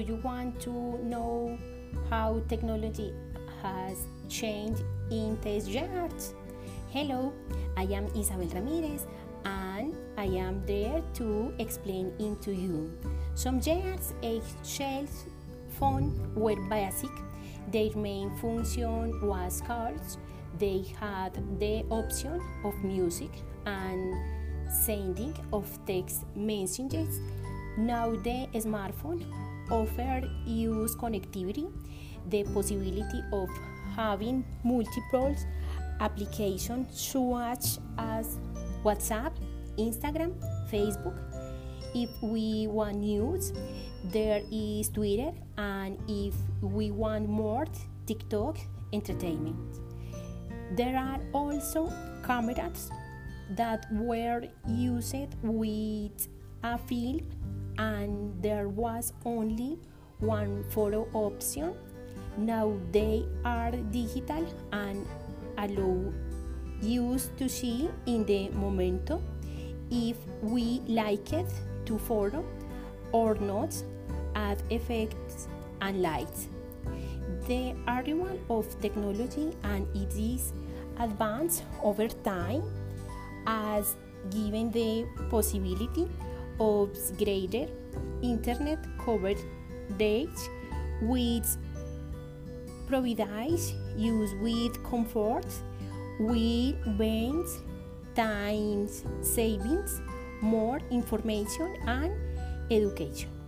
you want to know how technology has changed in these years? Hello, I am Isabel Ramirez and I am there to explain into you. Some years Excel phone were basic. Their main function was calls. They had the option of music and sending of text messages. Now the smartphone offer use connectivity, the possibility of having multiple applications such as WhatsApp, Instagram, Facebook. If we want news, there is Twitter, and if we want more, TikTok entertainment. There are also cameras that were used with a film and there was only one photo option. Now they are digital and allow use to see in the momento if we like it to photo or not add effects and lights. The arrival of technology and its advance over time has given the possibility greater internet coverage which provides use with comfort with brings time savings more information and education